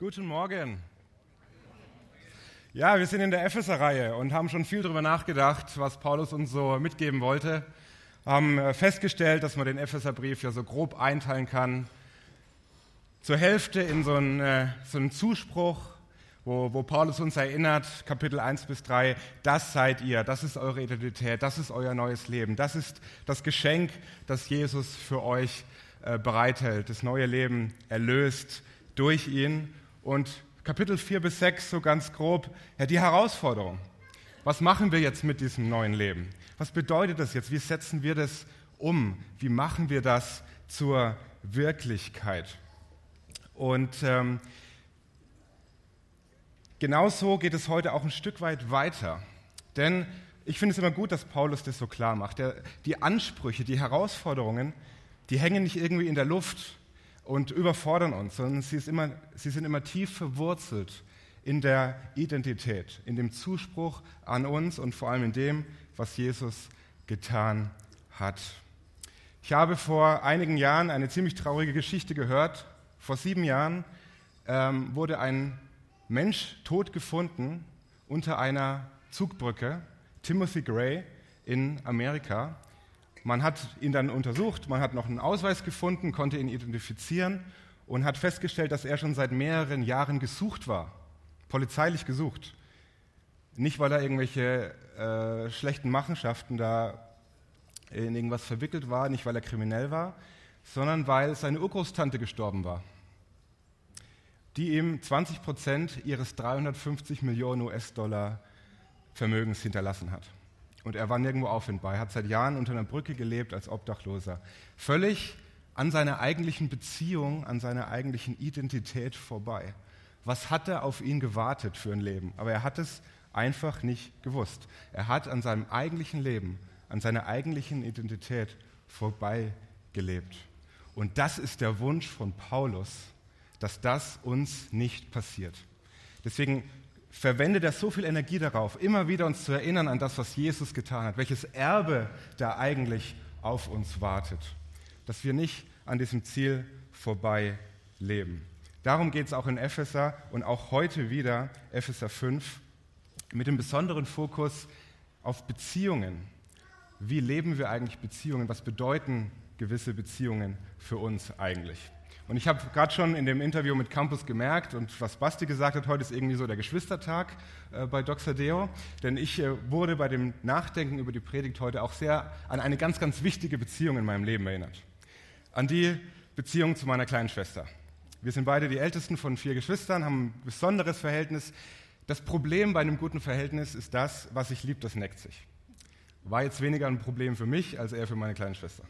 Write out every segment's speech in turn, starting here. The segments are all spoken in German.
Guten Morgen. Ja, wir sind in der Epheser-Reihe und haben schon viel darüber nachgedacht, was Paulus uns so mitgeben wollte. Haben äh, festgestellt, dass man den Epheserbrief ja so grob einteilen kann. Zur Hälfte in so einen, äh, so einen Zuspruch, wo, wo Paulus uns erinnert, Kapitel 1 bis 3, das seid ihr, das ist eure Identität, das ist euer neues Leben, das ist das Geschenk, das Jesus für euch äh, bereithält, das neue Leben erlöst durch ihn. Und Kapitel 4 bis 6, so ganz grob, ja, die Herausforderung. Was machen wir jetzt mit diesem neuen Leben? Was bedeutet das jetzt? Wie setzen wir das um? Wie machen wir das zur Wirklichkeit? Und ähm, genauso geht es heute auch ein Stück weit weiter. Denn ich finde es immer gut, dass Paulus das so klar macht. Der, die Ansprüche, die Herausforderungen, die hängen nicht irgendwie in der Luft und überfordern uns, sondern sie, immer, sie sind immer tief verwurzelt in der Identität, in dem Zuspruch an uns und vor allem in dem, was Jesus getan hat. Ich habe vor einigen Jahren eine ziemlich traurige Geschichte gehört. Vor sieben Jahren ähm, wurde ein Mensch tot gefunden unter einer Zugbrücke, Timothy Gray in Amerika. Man hat ihn dann untersucht, man hat noch einen Ausweis gefunden, konnte ihn identifizieren und hat festgestellt, dass er schon seit mehreren Jahren gesucht war, polizeilich gesucht. Nicht, weil er irgendwelche äh, schlechten Machenschaften da in irgendwas verwickelt war, nicht weil er kriminell war, sondern weil seine Urgroßtante gestorben war, die ihm 20 Prozent ihres 350 Millionen US-Dollar Vermögens hinterlassen hat. Und er war nirgendwo auffindbar. Er hat seit Jahren unter einer Brücke gelebt als Obdachloser. Völlig an seiner eigentlichen Beziehung, an seiner eigentlichen Identität vorbei. Was hat er auf ihn gewartet für ein Leben? Aber er hat es einfach nicht gewusst. Er hat an seinem eigentlichen Leben, an seiner eigentlichen Identität vorbei gelebt. Und das ist der Wunsch von Paulus, dass das uns nicht passiert. Deswegen verwendet er so viel Energie darauf, immer wieder uns zu erinnern an das, was Jesus getan hat, welches Erbe da eigentlich auf uns wartet, dass wir nicht an diesem Ziel vorbei leben. Darum geht es auch in Epheser und auch heute wieder, Epheser 5, mit dem besonderen Fokus auf Beziehungen. Wie leben wir eigentlich Beziehungen? Was bedeuten gewisse Beziehungen für uns eigentlich? Und ich habe gerade schon in dem Interview mit Campus gemerkt und was Basti gesagt hat, heute ist irgendwie so der Geschwistertag äh, bei Doxadeo, denn ich äh, wurde bei dem Nachdenken über die Predigt heute auch sehr an eine ganz, ganz wichtige Beziehung in meinem Leben erinnert. An die Beziehung zu meiner kleinen Schwester. Wir sind beide die ältesten von vier Geschwistern, haben ein besonderes Verhältnis. Das Problem bei einem guten Verhältnis ist das, was ich liebt, das neckt sich. War jetzt weniger ein Problem für mich als eher für meine kleine Schwester.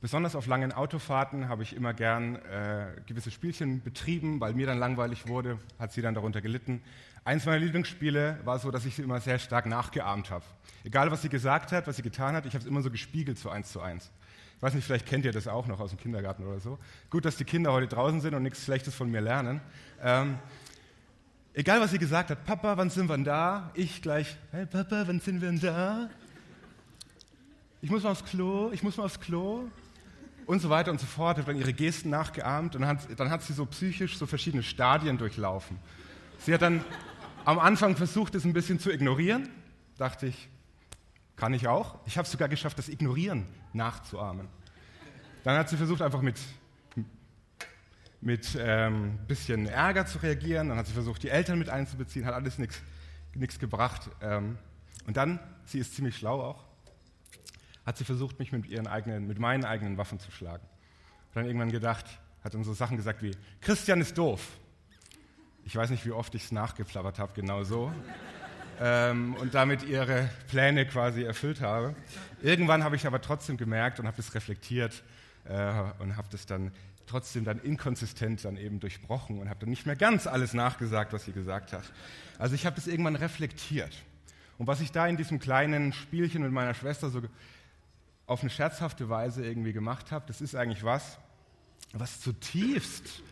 Besonders auf langen Autofahrten habe ich immer gern äh, gewisse Spielchen betrieben, weil mir dann langweilig wurde, hat sie dann darunter gelitten. Eins meiner Lieblingsspiele war so, dass ich sie immer sehr stark nachgeahmt habe. Egal, was sie gesagt hat, was sie getan hat, ich habe es immer so gespiegelt, so eins zu eins. Ich weiß nicht, vielleicht kennt ihr das auch noch aus dem Kindergarten oder so. Gut, dass die Kinder heute draußen sind und nichts Schlechtes von mir lernen. Ähm, egal, was sie gesagt hat, Papa, wann sind wir denn da? Ich gleich, hey Papa, wann sind wir denn da? Ich muss mal aufs Klo, ich muss mal aufs Klo und so weiter und so fort, hat dann ihre Gesten nachgeahmt und dann hat, dann hat sie so psychisch so verschiedene Stadien durchlaufen. Sie hat dann am Anfang versucht, es ein bisschen zu ignorieren, dachte ich, kann ich auch. Ich habe es sogar geschafft, das Ignorieren nachzuahmen. Dann hat sie versucht, einfach mit mit ähm, bisschen Ärger zu reagieren. Dann hat sie versucht, die Eltern mit einzubeziehen, hat alles nichts gebracht. Ähm, und dann, sie ist ziemlich schlau auch, hat sie versucht, mich mit, ihren eigenen, mit meinen eigenen Waffen zu schlagen. Hat dann irgendwann gedacht, hat dann so Sachen gesagt wie, Christian ist doof. Ich weiß nicht, wie oft ich es nachgeflabbert habe, genau so. ähm, und damit ihre Pläne quasi erfüllt habe. Irgendwann habe ich aber trotzdem gemerkt und habe das reflektiert äh, und habe das dann trotzdem dann inkonsistent dann eben durchbrochen und habe dann nicht mehr ganz alles nachgesagt, was sie gesagt hat. Also ich habe das irgendwann reflektiert. Und was ich da in diesem kleinen Spielchen mit meiner Schwester so auf eine scherzhafte Weise irgendwie gemacht habe, das ist eigentlich was, was zutiefst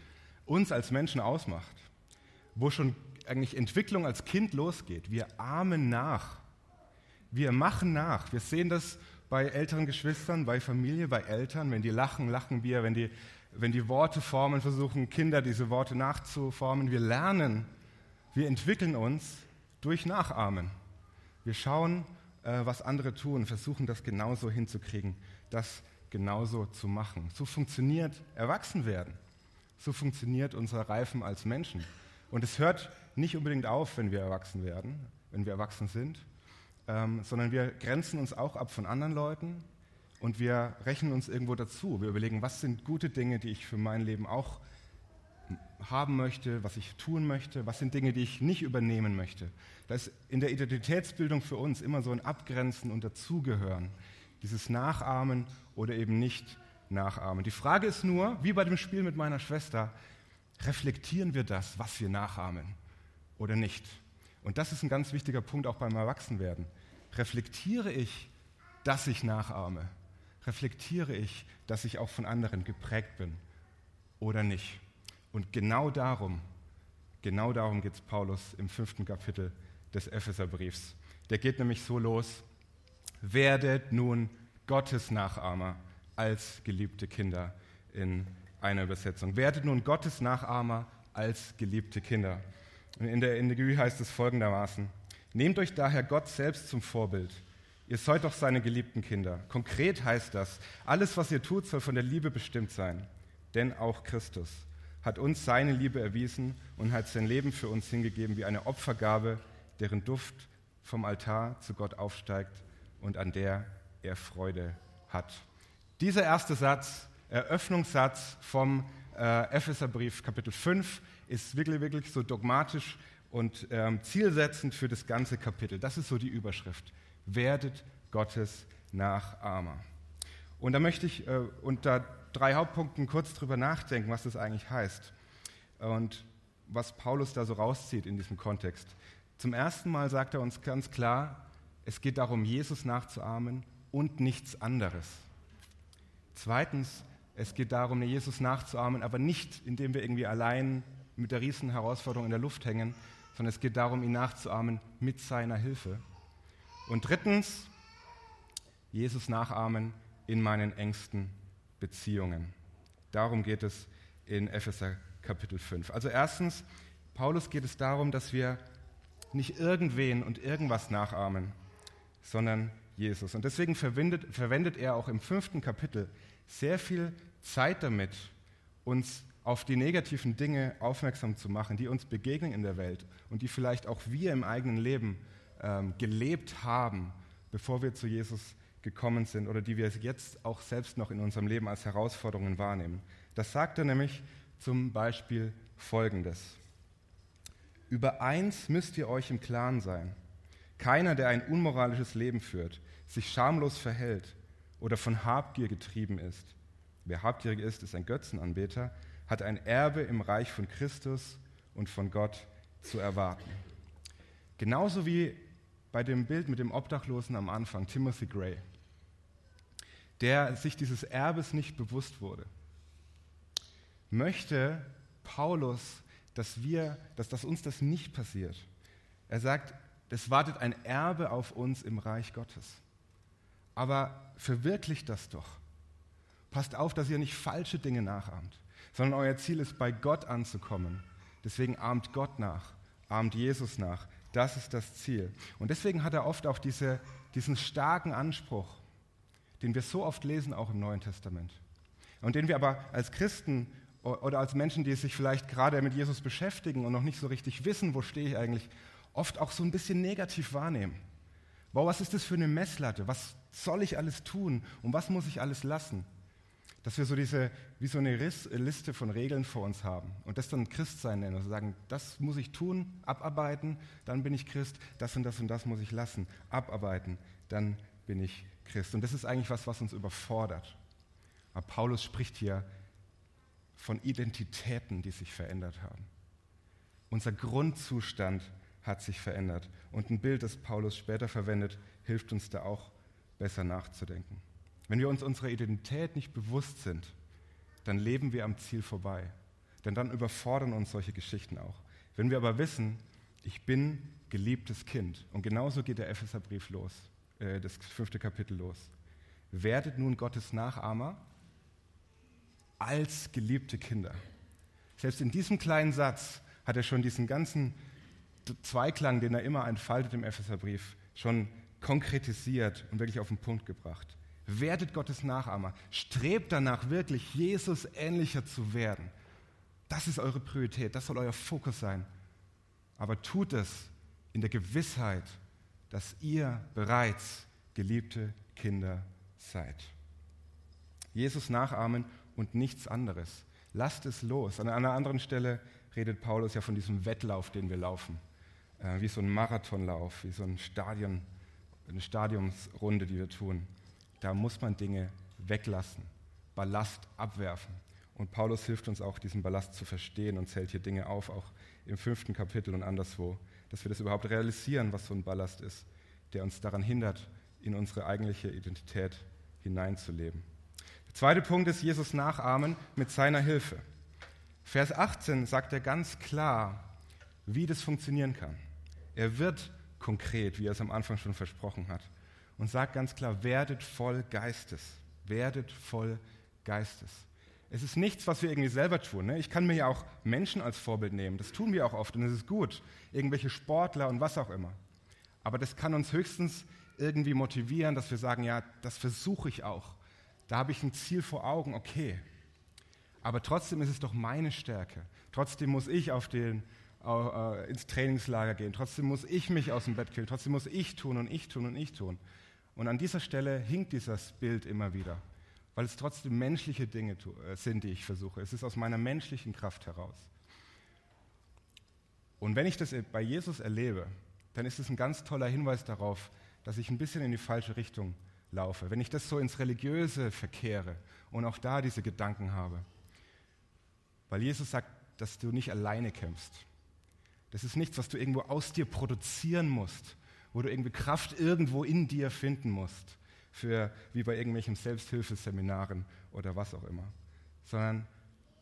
uns als Menschen ausmacht, wo schon eigentlich Entwicklung als Kind losgeht. Wir ahmen nach, wir machen nach. Wir sehen das bei älteren Geschwistern, bei Familie, bei Eltern. Wenn die lachen, lachen wir. Wenn die wenn die Worte formen, versuchen Kinder diese Worte nachzuformen. Wir lernen, wir entwickeln uns durch Nachahmen. Wir schauen, äh, was andere tun, versuchen das genauso hinzukriegen, das genauso zu machen. So funktioniert Erwachsenwerden. So funktioniert unser Reifen als Menschen. Und es hört nicht unbedingt auf, wenn wir erwachsen werden, wenn wir erwachsen sind, ähm, sondern wir grenzen uns auch ab von anderen Leuten und wir rechnen uns irgendwo dazu. Wir überlegen, was sind gute Dinge, die ich für mein Leben auch haben möchte, was ich tun möchte, was sind Dinge, die ich nicht übernehmen möchte. Das ist in der Identitätsbildung für uns immer so ein Abgrenzen und Dazugehören, dieses Nachahmen oder eben nicht nachahmen. Die Frage ist nur, wie bei dem Spiel mit meiner Schwester, reflektieren wir das, was wir nachahmen oder nicht? Und das ist ein ganz wichtiger Punkt auch beim Erwachsenwerden. Reflektiere ich, dass ich nachahme? Reflektiere ich, dass ich auch von anderen geprägt bin oder nicht? Und genau darum, genau darum geht es Paulus im fünften Kapitel des Epheserbriefs. Der geht nämlich so los, werdet nun Gottes Nachahmer als geliebte Kinder in einer Übersetzung. Werdet nun Gottes Nachahmer als geliebte Kinder. In der NDGÜ heißt es folgendermaßen, nehmt euch daher Gott selbst zum Vorbild. Ihr seid doch seine geliebten Kinder. Konkret heißt das, alles, was ihr tut, soll von der Liebe bestimmt sein. Denn auch Christus hat uns seine Liebe erwiesen und hat sein Leben für uns hingegeben wie eine Opfergabe, deren Duft vom Altar zu Gott aufsteigt und an der er Freude hat. Dieser erste Satz, Eröffnungssatz vom äh, Epheserbrief Kapitel 5, ist wirklich, wirklich so dogmatisch und ähm, zielsetzend für das ganze Kapitel. Das ist so die Überschrift. Werdet Gottes Nachahmer. Und da möchte ich äh, unter drei Hauptpunkten kurz drüber nachdenken, was das eigentlich heißt und was Paulus da so rauszieht in diesem Kontext. Zum ersten Mal sagt er uns ganz klar, es geht darum, Jesus nachzuahmen und nichts anderes. Zweitens, es geht darum, Jesus nachzuahmen, aber nicht, indem wir irgendwie allein mit der riesen Herausforderung in der Luft hängen, sondern es geht darum, ihn nachzuahmen mit seiner Hilfe. Und drittens, Jesus nachahmen in meinen engsten Beziehungen. Darum geht es in Epheser Kapitel 5. Also erstens, Paulus geht es darum, dass wir nicht irgendwen und irgendwas nachahmen, sondern Jesus. Und deswegen verwendet, verwendet er auch im fünften Kapitel sehr viel Zeit damit, uns auf die negativen Dinge aufmerksam zu machen, die uns begegnen in der Welt und die vielleicht auch wir im eigenen Leben ähm, gelebt haben, bevor wir zu Jesus gekommen sind oder die wir jetzt auch selbst noch in unserem Leben als Herausforderungen wahrnehmen. Das sagt er nämlich zum Beispiel Folgendes. Über eins müsst ihr euch im Klaren sein. Keiner, der ein unmoralisches Leben führt, sich schamlos verhält oder von Habgier getrieben ist. Wer habgierig ist, ist ein Götzenanbeter, hat ein Erbe im Reich von Christus und von Gott zu erwarten. Genauso wie bei dem Bild mit dem Obdachlosen am Anfang, Timothy Gray der sich dieses Erbes nicht bewusst wurde, möchte Paulus, dass, wir, dass, dass uns das nicht passiert. Er sagt, es wartet ein Erbe auf uns im Reich Gottes. Aber verwirklicht das doch. Passt auf, dass ihr nicht falsche Dinge nachahmt, sondern euer Ziel ist, bei Gott anzukommen. Deswegen ahmt Gott nach, ahmt Jesus nach. Das ist das Ziel. Und deswegen hat er oft auch diese, diesen starken Anspruch, den wir so oft lesen, auch im Neuen Testament. Und den wir aber als Christen oder als Menschen, die sich vielleicht gerade mit Jesus beschäftigen und noch nicht so richtig wissen, wo stehe ich eigentlich, oft auch so ein bisschen negativ wahrnehmen. Wow, was ist das für eine Messlatte? Was soll ich alles tun? Und was muss ich alles lassen? Dass wir so diese, wie so eine Liste von Regeln vor uns haben und das dann Christsein nennen. Also sagen, das muss ich tun, abarbeiten, dann bin ich Christ, das und das und das muss ich lassen, abarbeiten, dann bin ich Christ. Und das ist eigentlich was, was uns überfordert. Aber Paulus spricht hier von Identitäten, die sich verändert haben. Unser Grundzustand hat sich verändert. Und ein Bild, das Paulus später verwendet, hilft uns da auch besser nachzudenken. Wenn wir uns unserer Identität nicht bewusst sind, dann leben wir am Ziel vorbei. Denn dann überfordern uns solche Geschichten auch. Wenn wir aber wissen, ich bin geliebtes Kind, und genauso geht der Epheserbrief los, äh, das fünfte Kapitel los. Werdet nun Gottes Nachahmer als geliebte Kinder. Selbst in diesem kleinen Satz hat er schon diesen ganzen Zweiklang, den er immer entfaltet im Epheserbrief, schon konkretisiert und wirklich auf den Punkt gebracht. Werdet Gottes Nachahmer. Strebt danach, wirklich Jesus ähnlicher zu werden. Das ist eure Priorität, das soll euer Fokus sein. Aber tut es in der Gewissheit, dass ihr bereits geliebte Kinder seid. Jesus nachahmen und nichts anderes. Lasst es los. An einer anderen Stelle redet Paulus ja von diesem Wettlauf, den wir laufen. Äh, wie so ein Marathonlauf, wie so ein Stadion, eine Stadiumsrunde, die wir tun. Da muss man Dinge weglassen, Ballast abwerfen. Und Paulus hilft uns auch, diesen Ballast zu verstehen und zählt hier Dinge auf, auch im fünften Kapitel und anderswo, dass wir das überhaupt realisieren, was so ein Ballast ist, der uns daran hindert, in unsere eigentliche Identität hineinzuleben. Der zweite Punkt ist Jesus nachahmen mit seiner Hilfe. Vers 18 sagt er ganz klar, wie das funktionieren kann. Er wird konkret, wie er es am Anfang schon versprochen hat, und sagt ganz klar, werdet voll Geistes, werdet voll Geistes. Es ist nichts, was wir irgendwie selber tun. Ne? Ich kann mir ja auch Menschen als Vorbild nehmen. Das tun wir auch oft und es ist gut. Irgendwelche Sportler und was auch immer. Aber das kann uns höchstens irgendwie motivieren, dass wir sagen, ja, das versuche ich auch. Da habe ich ein Ziel vor Augen, okay. Aber trotzdem ist es doch meine Stärke. Trotzdem muss ich auf den, äh, ins Trainingslager gehen. Trotzdem muss ich mich aus dem Bett killen. Trotzdem muss ich tun und ich tun und ich tun. Und an dieser Stelle hinkt dieses Bild immer wieder weil es trotzdem menschliche Dinge äh, sind, die ich versuche. Es ist aus meiner menschlichen Kraft heraus. Und wenn ich das bei Jesus erlebe, dann ist es ein ganz toller Hinweis darauf, dass ich ein bisschen in die falsche Richtung laufe. Wenn ich das so ins Religiöse verkehre und auch da diese Gedanken habe. Weil Jesus sagt, dass du nicht alleine kämpfst. Das ist nichts, was du irgendwo aus dir produzieren musst, wo du irgendwie Kraft irgendwo in dir finden musst, für, wie bei irgendwelchen Selbsthilfeseminaren oder was auch immer, sondern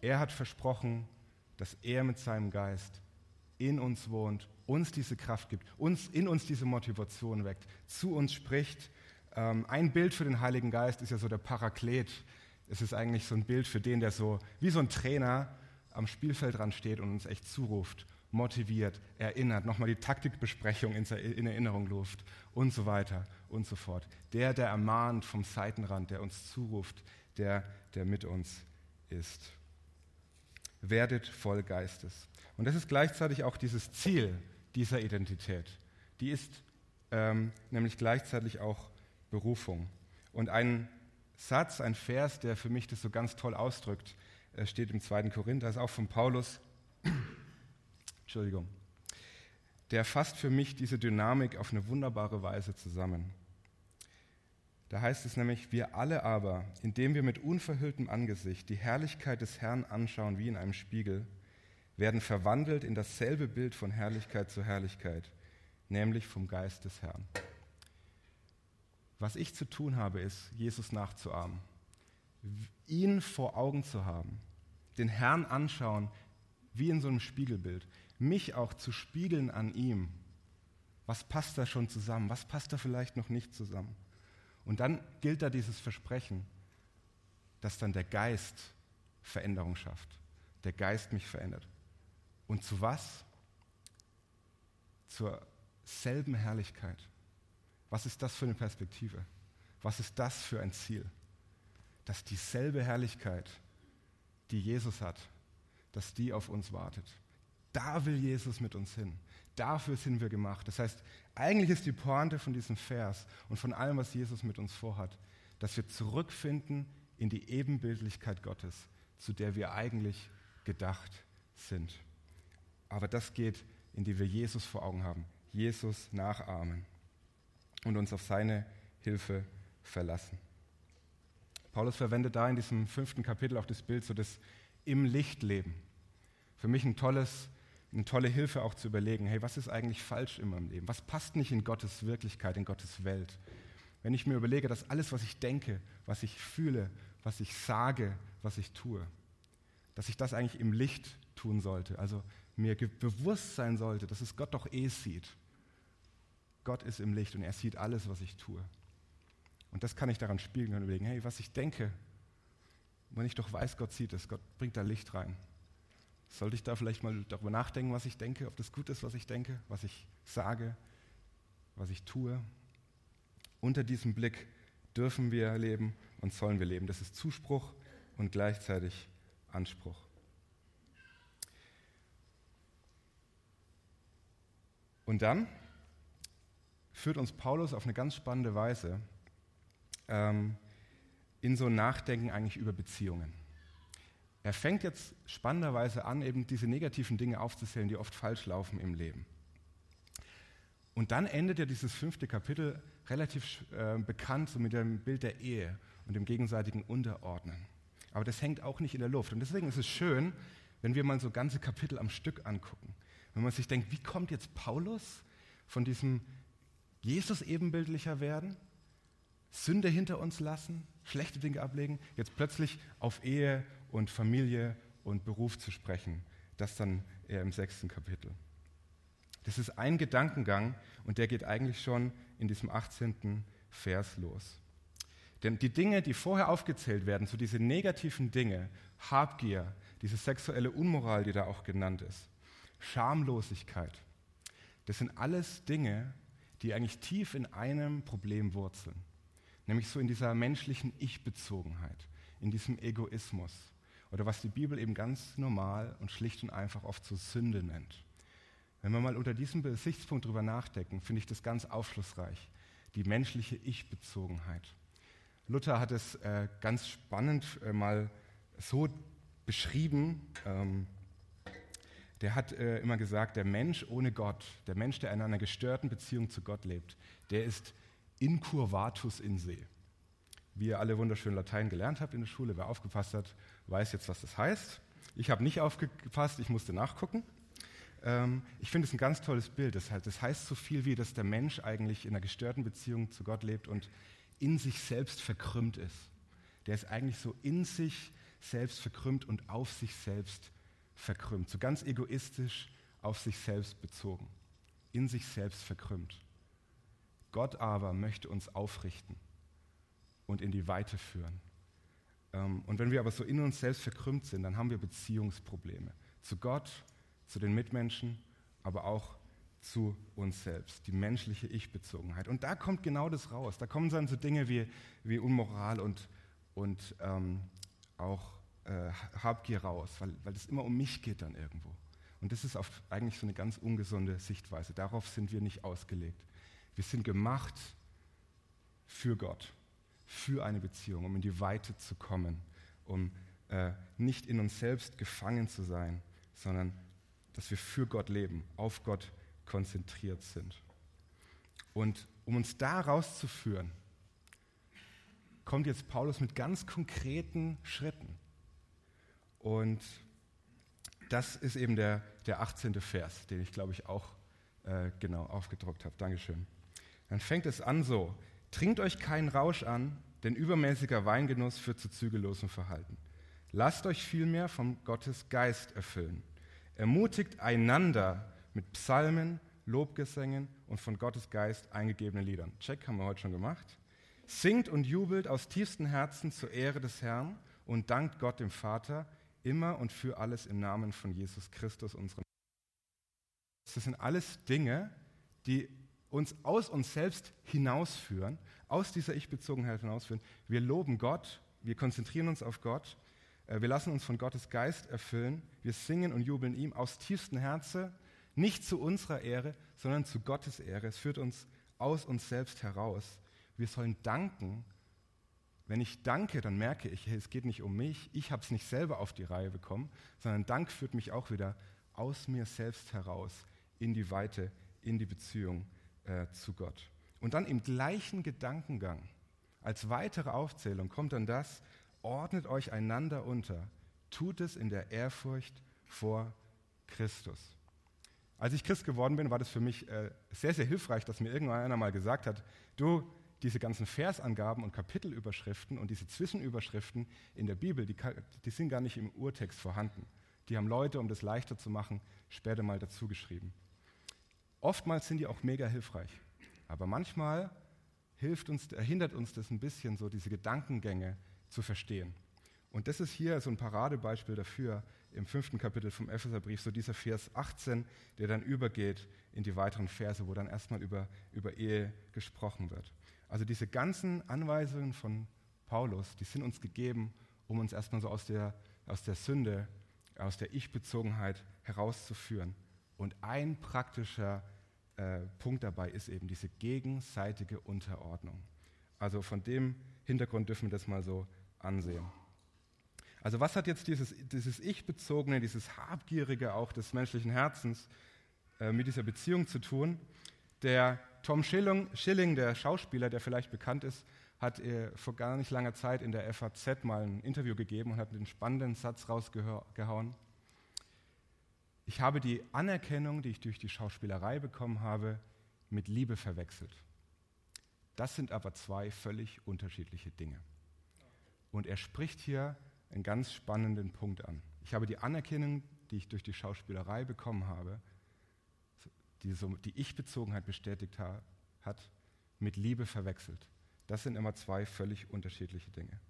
er hat versprochen, dass er mit seinem Geist in uns wohnt, uns diese Kraft gibt, uns, in uns diese Motivation weckt, zu uns spricht. Ähm, ein Bild für den Heiligen Geist ist ja so der Paraklet. Es ist eigentlich so ein Bild für den, der so wie so ein Trainer am Spielfeldrand steht und uns echt zuruft motiviert, erinnert, nochmal die Taktikbesprechung in Erinnerung ruft und so weiter und so fort. Der, der ermahnt vom Seitenrand, der uns zuruft, der, der mit uns ist. Werdet voll Geistes. Und das ist gleichzeitig auch dieses Ziel dieser Identität. Die ist ähm, nämlich gleichzeitig auch Berufung. Und ein Satz, ein Vers, der für mich das so ganz toll ausdrückt, äh, steht im 2. Korinther, ist auch von Paulus. Entschuldigung, der fasst für mich diese Dynamik auf eine wunderbare Weise zusammen. Da heißt es nämlich, wir alle aber, indem wir mit unverhülltem Angesicht die Herrlichkeit des Herrn anschauen wie in einem Spiegel, werden verwandelt in dasselbe Bild von Herrlichkeit zu Herrlichkeit, nämlich vom Geist des Herrn. Was ich zu tun habe, ist, Jesus nachzuahmen, ihn vor Augen zu haben, den Herrn anschauen wie in so einem Spiegelbild mich auch zu spiegeln an ihm. Was passt da schon zusammen? Was passt da vielleicht noch nicht zusammen? Und dann gilt da dieses Versprechen, dass dann der Geist Veränderung schafft. Der Geist mich verändert. Und zu was? Zur selben Herrlichkeit. Was ist das für eine Perspektive? Was ist das für ein Ziel? Dass dieselbe Herrlichkeit, die Jesus hat, dass die auf uns wartet. Da will Jesus mit uns hin. Dafür sind wir gemacht. Das heißt, eigentlich ist die Pointe von diesem Vers und von allem, was Jesus mit uns vorhat, dass wir zurückfinden in die Ebenbildlichkeit Gottes, zu der wir eigentlich gedacht sind. Aber das geht, indem wir Jesus vor Augen haben, Jesus nachahmen und uns auf seine Hilfe verlassen. Paulus verwendet da in diesem fünften Kapitel auch das Bild so des im Licht leben. Für mich ein tolles eine tolle Hilfe auch zu überlegen, hey, was ist eigentlich falsch in meinem Leben? Was passt nicht in Gottes Wirklichkeit, in Gottes Welt? Wenn ich mir überlege, dass alles, was ich denke, was ich fühle, was ich sage, was ich tue, dass ich das eigentlich im Licht tun sollte, also mir bewusst sein sollte, dass es Gott doch eh sieht. Gott ist im Licht und er sieht alles, was ich tue. Und das kann ich daran spiegeln und überlegen, hey, was ich denke, wenn ich doch weiß, Gott sieht es, Gott bringt da Licht rein. Sollte ich da vielleicht mal darüber nachdenken, was ich denke, ob das gut ist, was ich denke, was ich sage, was ich tue? Unter diesem Blick dürfen wir leben und sollen wir leben. Das ist Zuspruch und gleichzeitig Anspruch. Und dann führt uns Paulus auf eine ganz spannende Weise ähm, in so ein Nachdenken eigentlich über Beziehungen. Er fängt jetzt spannenderweise an, eben diese negativen Dinge aufzuzählen, die oft falsch laufen im Leben. Und dann endet ja dieses fünfte Kapitel relativ äh, bekannt so mit dem Bild der Ehe und dem gegenseitigen Unterordnen. Aber das hängt auch nicht in der Luft. Und deswegen ist es schön, wenn wir mal so ganze Kapitel am Stück angucken. Wenn man sich denkt, wie kommt jetzt Paulus von diesem Jesus ebenbildlicher werden, Sünde hinter uns lassen, schlechte Dinge ablegen, jetzt plötzlich auf Ehe und Familie und Beruf zu sprechen. Das dann eher im sechsten Kapitel. Das ist ein Gedankengang und der geht eigentlich schon in diesem 18. Vers los. Denn die Dinge, die vorher aufgezählt werden, so diese negativen Dinge, Habgier, diese sexuelle Unmoral, die da auch genannt ist, Schamlosigkeit, das sind alles Dinge, die eigentlich tief in einem Problem wurzeln. Nämlich so in dieser menschlichen Ich-Bezogenheit, in diesem Egoismus. Oder was die Bibel eben ganz normal und schlicht und einfach oft so Sünde nennt. Wenn wir mal unter diesem Gesichtspunkt drüber nachdenken, finde ich das ganz aufschlussreich. Die menschliche Ich-Bezogenheit. Luther hat es äh, ganz spannend äh, mal so beschrieben. Ähm, der hat äh, immer gesagt, der Mensch ohne Gott, der Mensch, der in einer gestörten Beziehung zu Gott lebt, der ist incurvatus in se. Wie ihr alle wunderschön Latein gelernt habt in der Schule, wer aufgepasst hat, weiß jetzt, was das heißt. Ich habe nicht aufgepasst, ich musste nachgucken. Ähm, ich finde es ein ganz tolles Bild. Das heißt so viel wie, dass der Mensch eigentlich in einer gestörten Beziehung zu Gott lebt und in sich selbst verkrümmt ist. Der ist eigentlich so in sich selbst verkrümmt und auf sich selbst verkrümmt. So ganz egoistisch auf sich selbst bezogen. In sich selbst verkrümmt. Gott aber möchte uns aufrichten und in die Weite führen. Ähm, und wenn wir aber so in uns selbst verkrümmt sind, dann haben wir Beziehungsprobleme. Zu Gott, zu den Mitmenschen, aber auch zu uns selbst, die menschliche Ich-Bezogenheit. Und da kommt genau das raus. Da kommen dann so Dinge wie, wie Unmoral und, und ähm, auch äh, Habgier raus, weil, weil es immer um mich geht dann irgendwo. Und das ist auf eigentlich so eine ganz ungesunde Sichtweise. Darauf sind wir nicht ausgelegt. Wir sind gemacht für Gott, für eine Beziehung, um in die Weite zu kommen, um äh, nicht in uns selbst gefangen zu sein, sondern dass wir für Gott leben, auf Gott konzentriert sind. Und um uns da rauszuführen, kommt jetzt Paulus mit ganz konkreten Schritten. Und das ist eben der, der 18. Vers, den ich, glaube ich, auch äh, genau aufgedruckt habe. Dankeschön. Dann fängt es an so, trinkt euch keinen Rausch an, denn übermäßiger Weingenuss führt zu zügellosem Verhalten. Lasst euch vielmehr vom Gottes Geist erfüllen ermutigt einander mit Psalmen, Lobgesängen und von Gottes Geist eingegebenen Liedern. Check haben wir heute schon gemacht. Singt und jubelt aus tiefstem Herzen zur Ehre des Herrn und dankt Gott dem Vater immer und für alles im Namen von Jesus Christus, unserem Das sind alles Dinge, die uns aus uns selbst hinausführen, aus dieser Ich-Bezogenheit hinausführen. Wir loben Gott, wir konzentrieren uns auf Gott äh, wir lassen uns von Gottes Geist erfüllen. Wir singen und jubeln ihm aus tiefstem Herzen, nicht zu unserer Ehre, sondern zu Gottes Ehre. Es führt uns aus uns selbst heraus. Wir sollen danken. Wenn ich danke, dann merke ich, es geht nicht um mich, ich habe es nicht selber auf die Reihe bekommen, sondern Dank führt mich auch wieder aus mir selbst heraus in die Weite, in die Beziehung äh, zu Gott. Und dann im gleichen Gedankengang, als weitere Aufzählung, kommt dann das, ordnet euch einander unter, tut es in der Ehrfurcht vor Christus. Als ich Christ geworden bin, war das für mich äh, sehr, sehr hilfreich, dass mir irgendwann einer mal gesagt hat, du, diese ganzen Versangaben und Kapitelüberschriften und diese Zwischenüberschriften in der Bibel, die, die sind gar nicht im Urtext vorhanden. Die haben Leute, um das leichter zu machen, später mal dazu geschrieben. Oftmals sind die auch mega hilfreich, aber manchmal hilft uns, hindert uns das ein bisschen so, diese Gedankengänge zu verstehen. Und das ist hier so ein Paradebeispiel dafür im fünften Kapitel vom Epheserbrief, so dieser Vers 18, der dann übergeht in die weiteren Verse, wo dann erstmal über, über Ehe gesprochen wird. Also diese ganzen Anweisungen von Paulus, die sind uns gegeben, um uns erstmal so aus der, aus der Sünde, aus der Ich-Bezogenheit herauszuführen. Und ein praktischer äh, Punkt dabei ist eben diese gegenseitige Unterordnung. Also von dem Hintergrund dürfen wir das mal so ansehen. Also was hat jetzt dieses, dieses Ich-bezogene, dieses Habgierige auch des menschlichen Herzens äh, mit dieser Beziehung zu tun? Der Tom Schilling, Schilling, der Schauspieler, der vielleicht bekannt ist, hat äh, vor gar nicht langer Zeit in der FAZ mal ein Interview gegeben und hat einen spannenden Satz rausgehauen. Ich habe die Anerkennung, die ich durch die Schauspielerei bekommen habe, mit Liebe verwechselt. Das sind aber zwei völlig unterschiedliche Dinge. Und er spricht hier einen ganz spannenden Punkt an. Ich habe die Anerkennung, die ich durch die Schauspielerei bekommen habe, die, so, die Ich-Bezogenheit bestätigt ha, hat, mit Liebe verwechselt. Das sind immer zwei völlig unterschiedliche Dinge.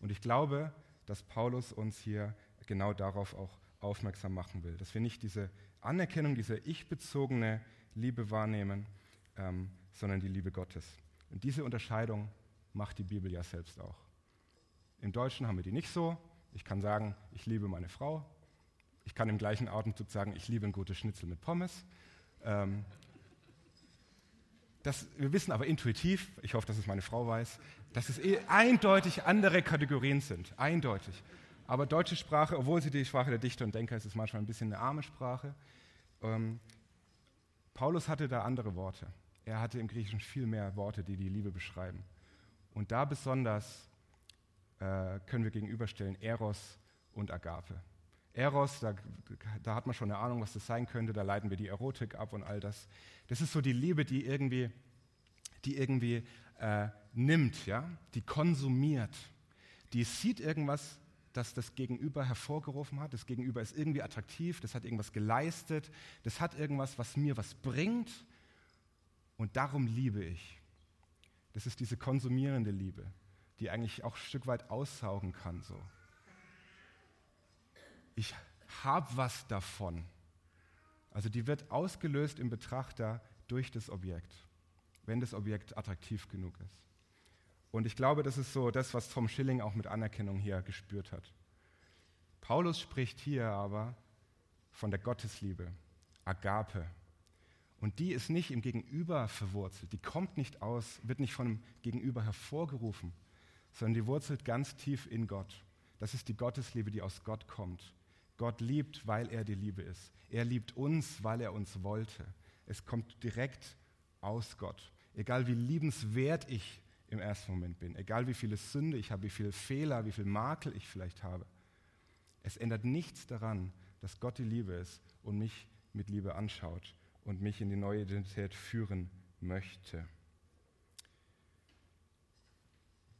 Und ich glaube, dass Paulus uns hier genau darauf auch aufmerksam machen will, dass wir nicht diese Anerkennung, diese ich-bezogene Liebe wahrnehmen, ähm, sondern die Liebe Gottes. Und diese Unterscheidung macht die Bibel ja selbst auch. Im Deutschen haben wir die nicht so. Ich kann sagen, ich liebe meine Frau. Ich kann im gleichen Atemzug sagen, ich liebe ein gutes Schnitzel mit Pommes. Ähm, das, wir wissen aber intuitiv, ich hoffe, dass es meine Frau weiß, dass es eh eindeutig andere Kategorien sind. Eindeutig. Aber deutsche Sprache, obwohl sie die Sprache der Dichter und Denker ist, ist manchmal ein bisschen eine arme Sprache. Ähm, Paulus hatte da andere Worte. Er hatte im Griechischen viel mehr Worte, die die Liebe beschreiben. Und da besonders äh, können wir gegenüberstellen Eros und Agape. Eros, da, da, hat man schon eine Ahnung, was das sein könnte, da leiten wir die Erotik ab und all das. Das ist so die Liebe, die irgendwie, die irgendwie äh, nimmt, ja? die konsumiert, die sieht irgendwas, das das Gegenüber hervorgerufen hat, das Gegenüber ist irgendwie attraktiv, das hat irgendwas geleistet, das hat irgendwas, was mir was bringt und darum liebe ich. Das ist diese konsumierende Liebe die eigentlich auch ein Stück weit aussaugen kann. So. Ich habe was davon. Also die wird ausgelöst im Betrachter durch das Objekt, wenn das Objekt attraktiv genug ist. Und ich glaube, das ist so das, was Tom Schilling auch mit Anerkennung hier gespürt hat. Paulus spricht hier aber von der Gottesliebe, Agape. Und die ist nicht im Gegenüber verwurzelt, die kommt nicht aus, wird nicht von dem Gegenüber hervorgerufen, sondern die wurzelt ganz tief in Gott. Das ist die Gottesliebe, die aus Gott kommt. Gott liebt, weil er die Liebe ist. Er liebt uns, weil er uns wollte. Es kommt direkt aus Gott. Egal wie liebenswert ich im ersten Moment bin, egal wie viele Sünde ich habe, wie viele Fehler, wie viele Makel ich vielleicht habe. Es ändert nichts daran, dass Gott die Liebe ist und mich mit Liebe anschaut und mich in die neue Identität führen möchte.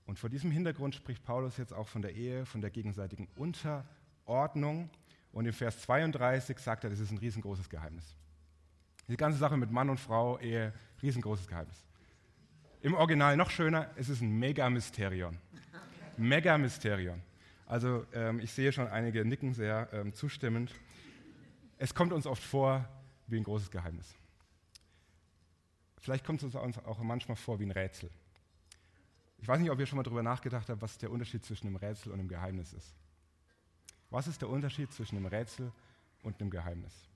Und vor diesem Hintergrund spricht Paulus jetzt auch von der Ehe, von der gegenseitigen Unterordnung. Und im Vers 32 sagt er, das ist ein riesengroßes Geheimnis. Die ganze Sache mit Mann und Frau, Ehe, riesengroßes Geheimnis. Im Original noch schöner, es ist ein Mega-Mysterion. Mega-Mysterion. Also ähm, ich sehe schon einige nicken sehr ähm, zustimmend. Es kommt uns oft vor wie ein großes Geheimnis. Vielleicht kommt es uns auch manchmal vor wie ein Rätsel. Ich weiß nicht, ob ihr schon mal darüber nachgedacht habt, was der Unterschied zwischen einem Rätsel und einem Geheimnis ist. Was ist der Unterschied zwischen einem Rätsel und einem Geheimnis?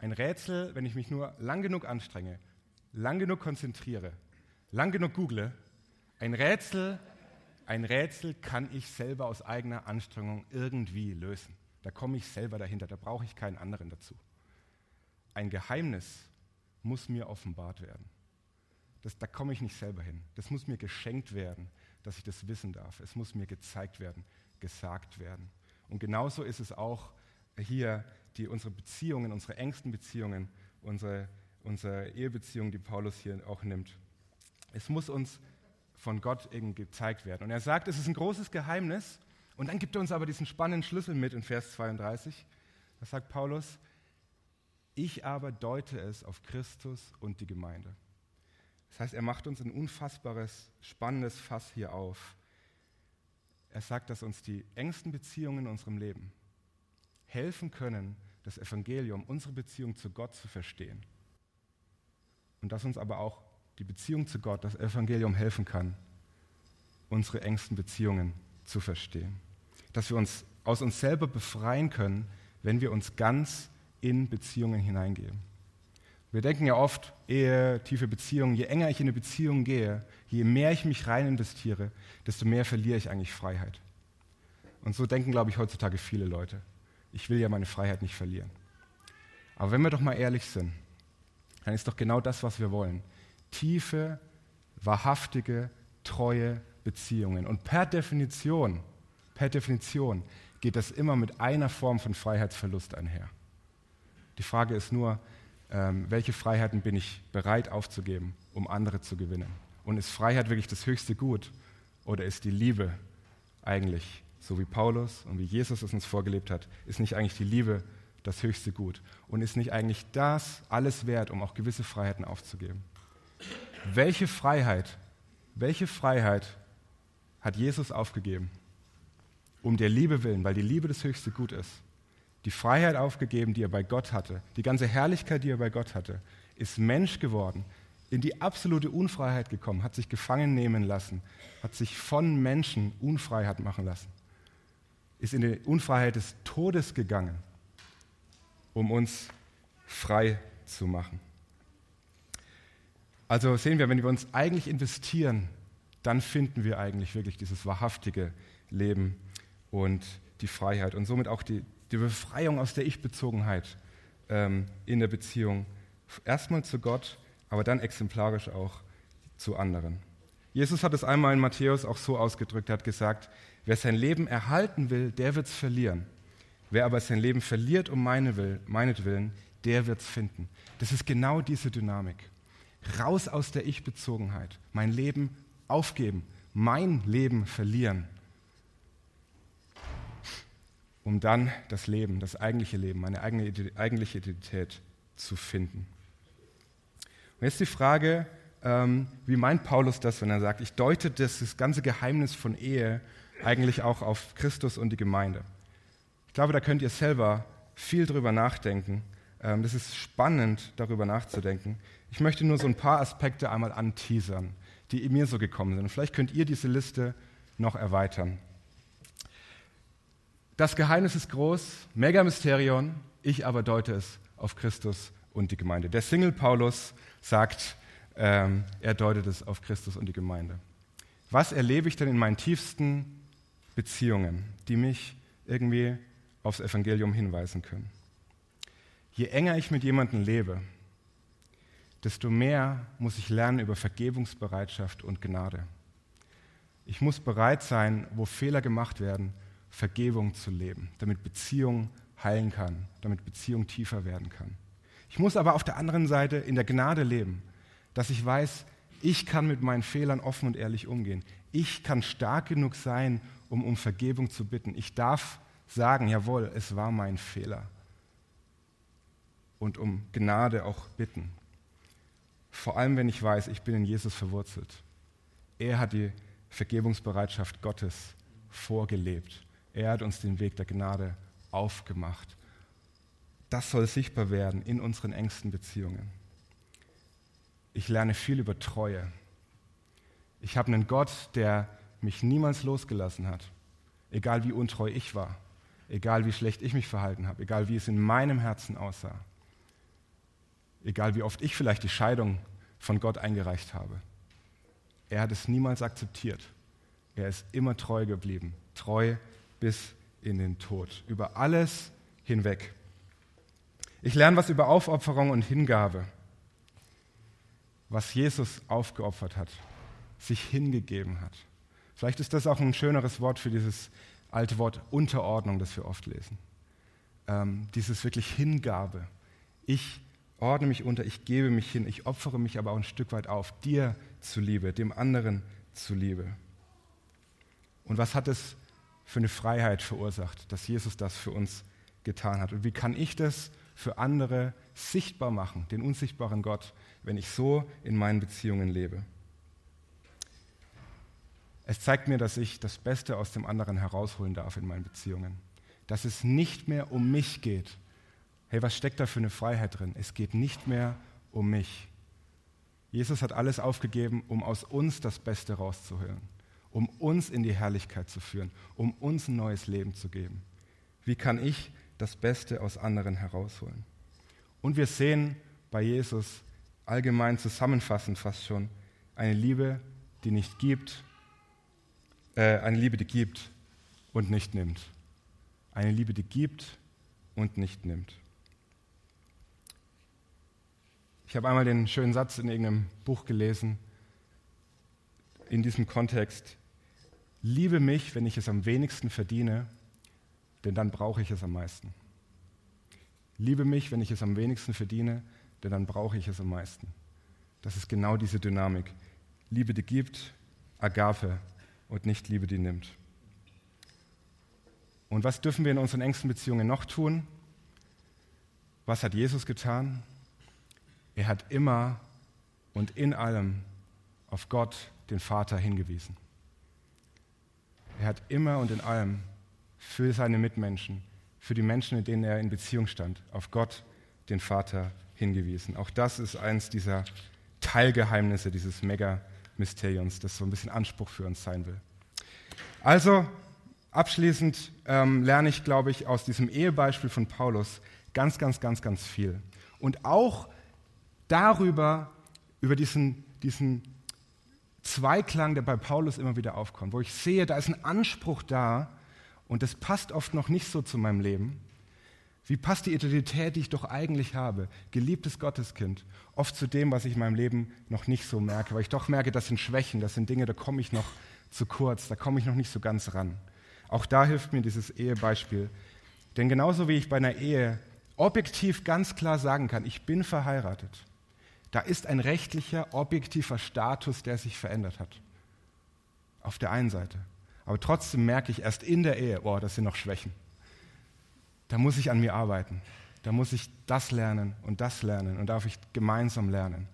Ein Rätsel, wenn ich mich nur lang genug anstrenge, lang genug konzentriere, lang genug google, ein Rätsel, ein Rätsel kann ich selber aus eigener Anstrengung irgendwie lösen. Da komme ich selber dahinter, da brauche ich keinen anderen dazu. Ein Geheimnis muss mir offenbart werden. Das, da komme ich nicht selber hin. Das muss mir geschenkt werden, dass ich das wissen darf. Es muss mir gezeigt werden, gesagt werden. Und genauso ist es auch hier, die, unsere Beziehungen, unsere engsten Beziehungen, unsere, unsere Ehebeziehung, die Paulus hier auch nimmt. Es muss uns von Gott eben gezeigt werden. Und er sagt, es ist ein großes Geheimnis. Und dann gibt er uns aber diesen spannenden Schlüssel mit in Vers 32. Da sagt Paulus, ich aber deute es auf Christus und die Gemeinde. Das heißt, er macht uns ein unfassbares, spannendes Fass hier auf. Er sagt, dass uns die engsten Beziehungen in unserem Leben helfen können, das Evangelium, unsere Beziehung zu Gott zu verstehen. Und dass uns aber auch die Beziehung zu Gott, das Evangelium helfen kann, unsere engsten Beziehungen zu verstehen. Dass wir uns aus uns selber befreien können, wenn wir uns ganz in Beziehungen hineingeben. Wir denken ja oft, Ehe, tiefe Beziehungen, je enger ich in eine Beziehung gehe, je mehr ich mich rein investiere, desto mehr verliere ich eigentlich Freiheit. Und so denken, glaube ich, heutzutage viele Leute. Ich will ja meine Freiheit nicht verlieren. Aber wenn wir doch mal ehrlich sind, dann ist doch genau das, was wir wollen. Tiefe, wahrhaftige, treue Beziehungen. Und per Definition, per Definition geht das immer mit einer Form von Freiheitsverlust einher. Die Frage ist nur, ähm, welche Freiheiten bin ich bereit aufzugeben, um andere zu gewinnen? Und ist Freiheit wirklich das höchste Gut oder ist die Liebe eigentlich, so wie Paulus und wie Jesus es uns vorgelebt hat, ist nicht eigentlich die Liebe das höchste Gut? Und ist nicht eigentlich das alles wert, um auch gewisse Freiheiten aufzugeben? Welche Freiheit, welche Freiheit hat Jesus aufgegeben? Um der Liebe willen, weil die Liebe das höchste Gut ist die Freiheit aufgegeben, die er bei Gott hatte, die ganze Herrlichkeit, die er bei Gott hatte, ist Mensch geworden, in die absolute Unfreiheit gekommen, hat sich gefangen nehmen lassen, hat sich von Menschen Unfreiheit machen lassen, ist in die Unfreiheit des Todes gegangen, um uns frei zu machen. Also sehen wir, wenn wir uns eigentlich investieren, dann finden wir eigentlich wirklich dieses wahrhaftige Leben und die Freiheit und somit auch die, die Befreiung aus der Ich-Bezogenheit ähm, in der Beziehung. Erstmal zu Gott, aber dann exemplarisch auch zu anderen. Jesus hat es einmal in Matthäus auch so ausgedrückt, er hat gesagt, wer sein Leben erhalten will, der wird es verlieren. Wer aber sein Leben verliert um meine will, meinetwillen, der wird es finden. Das ist genau diese Dynamik. Raus aus der Ich-Bezogenheit, mein Leben aufgeben, mein Leben verlieren um dann das Leben, das eigentliche Leben, meine eigene, eigentliche Identität zu finden. Und jetzt die Frage, ähm, wie meint Paulus das, wenn er sagt, ich deute das, das ganze Geheimnis von Ehe eigentlich auch auf Christus und die Gemeinde? Ich glaube, da könnt ihr selber viel drüber nachdenken. Ähm, das ist spannend, darüber nachzudenken. Ich möchte nur so ein paar Aspekte einmal anteasern, die mir so gekommen sind. Vielleicht könnt ihr diese Liste noch erweitern. Das Geheimnis ist groß, mega Mysterion, ich aber deute es auf Christus und die Gemeinde. Der Single Paulus sagt, ähm, er deutet es auf Christus und die Gemeinde. Was erlebe ich denn in meinen tiefsten Beziehungen, die mich irgendwie aufs Evangelium hinweisen können? Je enger ich mit jemandem lebe, desto mehr muss ich lernen über Vergebungsbereitschaft und Gnade. Ich muss bereit sein, wo Fehler gemacht werden, Vergebung zu leben, damit Beziehung heilen kann, damit Beziehung tiefer werden kann. Ich muss aber auf der anderen Seite in der Gnade leben, dass ich weiß, ich kann mit meinen Fehlern offen und ehrlich umgehen. Ich kann stark genug sein, um um Vergebung zu bitten. Ich darf sagen, jawohl, es war mein Fehler. Und um Gnade auch bitten. Vor allem, wenn ich weiß, ich bin in Jesus verwurzelt. Er hat die Vergebungsbereitschaft Gottes vorgelebt. Er hat uns den Weg der Gnade aufgemacht. Das soll sichtbar werden in unseren engsten Beziehungen. Ich lerne viel über Treue. Ich habe einen Gott, der mich niemals losgelassen hat, egal wie untreu ich war, egal wie schlecht ich mich verhalten habe, egal wie es in meinem Herzen aussah, egal wie oft ich vielleicht die Scheidung von Gott eingereicht habe. Er hat es niemals akzeptiert. Er ist immer treu geblieben, treu bis in den Tod, über alles hinweg. Ich lerne was über Aufopferung und Hingabe, was Jesus aufgeopfert hat, sich hingegeben hat. Vielleicht ist das auch ein schöneres Wort für dieses alte Wort Unterordnung, das wir oft lesen. Ähm, dieses wirklich Hingabe. Ich ordne mich unter, ich gebe mich hin, ich opfere mich aber auch ein Stück weit auf, dir zuliebe, dem anderen zuliebe. Und was hat es für eine Freiheit verursacht, dass Jesus das für uns getan hat. Und wie kann ich das für andere sichtbar machen, den unsichtbaren Gott, wenn ich so in meinen Beziehungen lebe. Es zeigt mir, dass ich das Beste aus dem anderen herausholen darf in meinen Beziehungen. Dass es nicht mehr um mich geht. Hey, was steckt da für eine Freiheit drin? Es geht nicht mehr um mich. Jesus hat alles aufgegeben, um aus uns das Beste rauszuholen, um uns in die Herrlichkeit zu führen, um uns ein neues Leben zu geben. Wie kann ich das Beste aus anderen herausholen? Und wir sehen bei Jesus allgemein zusammenfassend fast schon eine Liebe, die nicht gibt, eine Liebe, die gibt und nicht nimmt. Eine Liebe, die gibt und nicht nimmt. Ich habe einmal den schönen Satz in irgendeinem Buch gelesen, in diesem Kontext, liebe mich, wenn ich es am wenigsten verdiene, denn dann brauche ich es am meisten. Liebe mich, wenn ich es am wenigsten verdiene, denn dann brauche ich es am meisten. Das ist genau diese Dynamik. Liebe, die gibt, Agape, und nicht Liebe, die nimmt. Und was dürfen wir in unseren engsten Beziehungen noch tun? Was hat Jesus getan? Er hat immer und in allem auf Gott, den Vater, hingewiesen. Er hat immer und in allem für seine Mitmenschen, für die Menschen, mit denen er in Beziehung stand, auf Gott, den Vater, hingewiesen. Auch das ist eins dieser Teilgeheimnisse dieses Mega- Mysteriums, das so ein bisschen Anspruch für uns sein will. Also, abschließend ähm, lerne ich, glaube ich, aus diesem Ehebeispiel von Paulus ganz, ganz, ganz, ganz viel. Und auch darüber, über diesen, diesen Zweiklang, der bei Paulus immer wieder aufkommt, wo ich sehe, da ist ein Anspruch da und das passt oft noch nicht so zu meinem Leben. Wie passt die Identität, die ich doch eigentlich habe, geliebtes Gotteskind, oft zu dem, was ich in meinem Leben noch nicht so merke, weil ich doch merke, das sind Schwächen, das sind Dinge, da komme ich noch zu kurz, da komme ich noch nicht so ganz ran. Auch da hilft mir dieses Ehebeispiel. Denn genauso wie ich bei einer Ehe objektiv ganz klar sagen kann, ich bin verheiratet, da ist ein rechtlicher, objektiver Status, der sich verändert hat. Auf der einen Seite. Aber trotzdem merke ich erst in der Ehe, oh, das sind noch Schwächen da muss ich an mir arbeiten. Da muss ich das lernen und das lernen und darf ich gemeinsam lernen.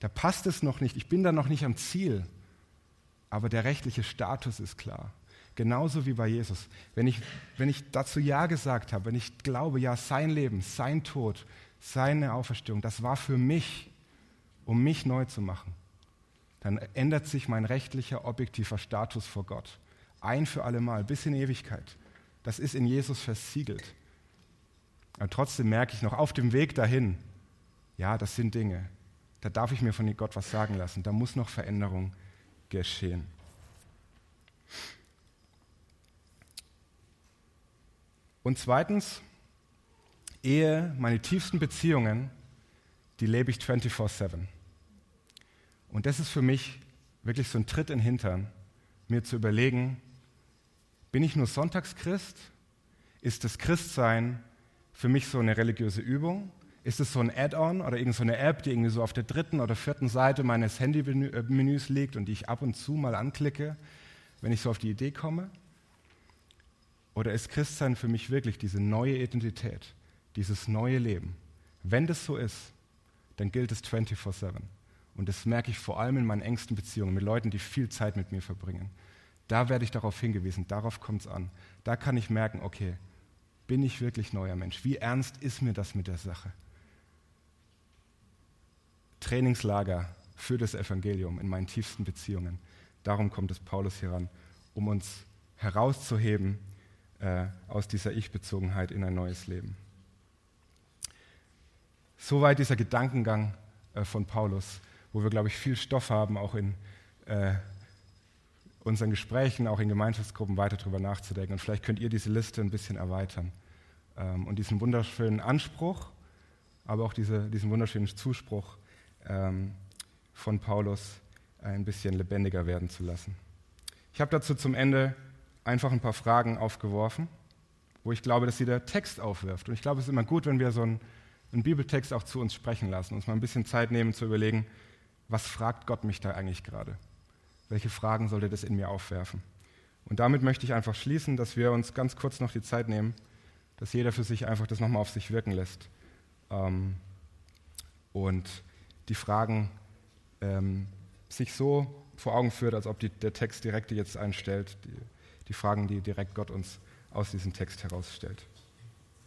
Da passt es noch nicht. Ich bin da noch nicht am Ziel. Aber der rechtliche Status ist klar. Genauso wie bei Jesus. Wenn ich, wenn ich dazu Ja gesagt habe, wenn ich glaube, ja, sein Leben, sein Tod, seine Auferstehung, das war für mich, um mich neu zu machen, dann ändert sich mein rechtlicher, objektiver Status vor Gott. Ein für alle Mal, bis in Ewigkeit. Das ist in Jesus versiegelt. Aber trotzdem merke ich noch auf dem Weg dahin, ja, das sind Dinge. Da darf ich mir von Gott was sagen lassen. Da muss noch Veränderung geschehen. Und zweitens, Ehe, meine tiefsten Beziehungen, die lebe ich 24-7. Und das ist für mich wirklich so ein Tritt in den Hintern, mir zu überlegen, bin ich nur Sonntagschrist? Ist das Christsein für mich so eine religiöse Übung? Ist es so ein Add-on oder irgendeine so App, die irgendwie so auf der dritten oder vierten Seite meines Handymenüs liegt und die ich ab und zu mal anklicke, wenn ich so auf die Idee komme? Oder ist Christsein für mich wirklich diese neue Identität, dieses neue Leben? Wenn das so ist, dann gilt es 24-7. Und das merke ich vor allem in meinen engsten Beziehungen mit Leuten, die viel Zeit mit mir verbringen. Da werde ich darauf hingewiesen, darauf kommt es an. Da kann ich merken, okay, bin ich wirklich neuer Mensch? Wie ernst ist mir das mit der Sache? Trainingslager für das Evangelium in meinen tiefsten Beziehungen. Darum kommt es Paulus hier ran, um uns herauszuheben äh, aus dieser Ich-Bezogenheit in ein neues Leben. Soweit dieser Gedankengang äh, von Paulus, wo wir, glaube ich, viel Stoff haben, auch in äh, unseren Gesprächen, auch in Gemeinschaftsgruppen weiter darüber nachzudenken. Und vielleicht könnt ihr diese Liste ein bisschen erweitern ähm, und diesen wunderschönen Anspruch, aber auch diese, diesen wunderschönen Zuspruch ähm, von Paulus ein bisschen lebendiger werden zu lassen. Ich habe dazu zum Ende einfach ein paar Fragen aufgeworfen, wo ich glaube, dass sie der Text aufwirft. Und ich glaube, es ist immer gut, wenn wir so einen, einen Bibeltext auch zu uns sprechen lassen, uns mal ein bisschen Zeit nehmen zu überlegen, was fragt Gott mich da eigentlich gerade? Welche Fragen sollte das in mir aufwerfen? Und damit möchte ich einfach schließen, dass wir uns ganz kurz noch die Zeit nehmen, dass jeder für sich einfach das nochmal auf sich wirken lässt. Ähm, und die Fragen ähm, sich so vor Augen führt, als ob die, der Text direkt jetzt einstellt, die, die Fragen, die direkt Gott uns aus diesem Text herausstellt.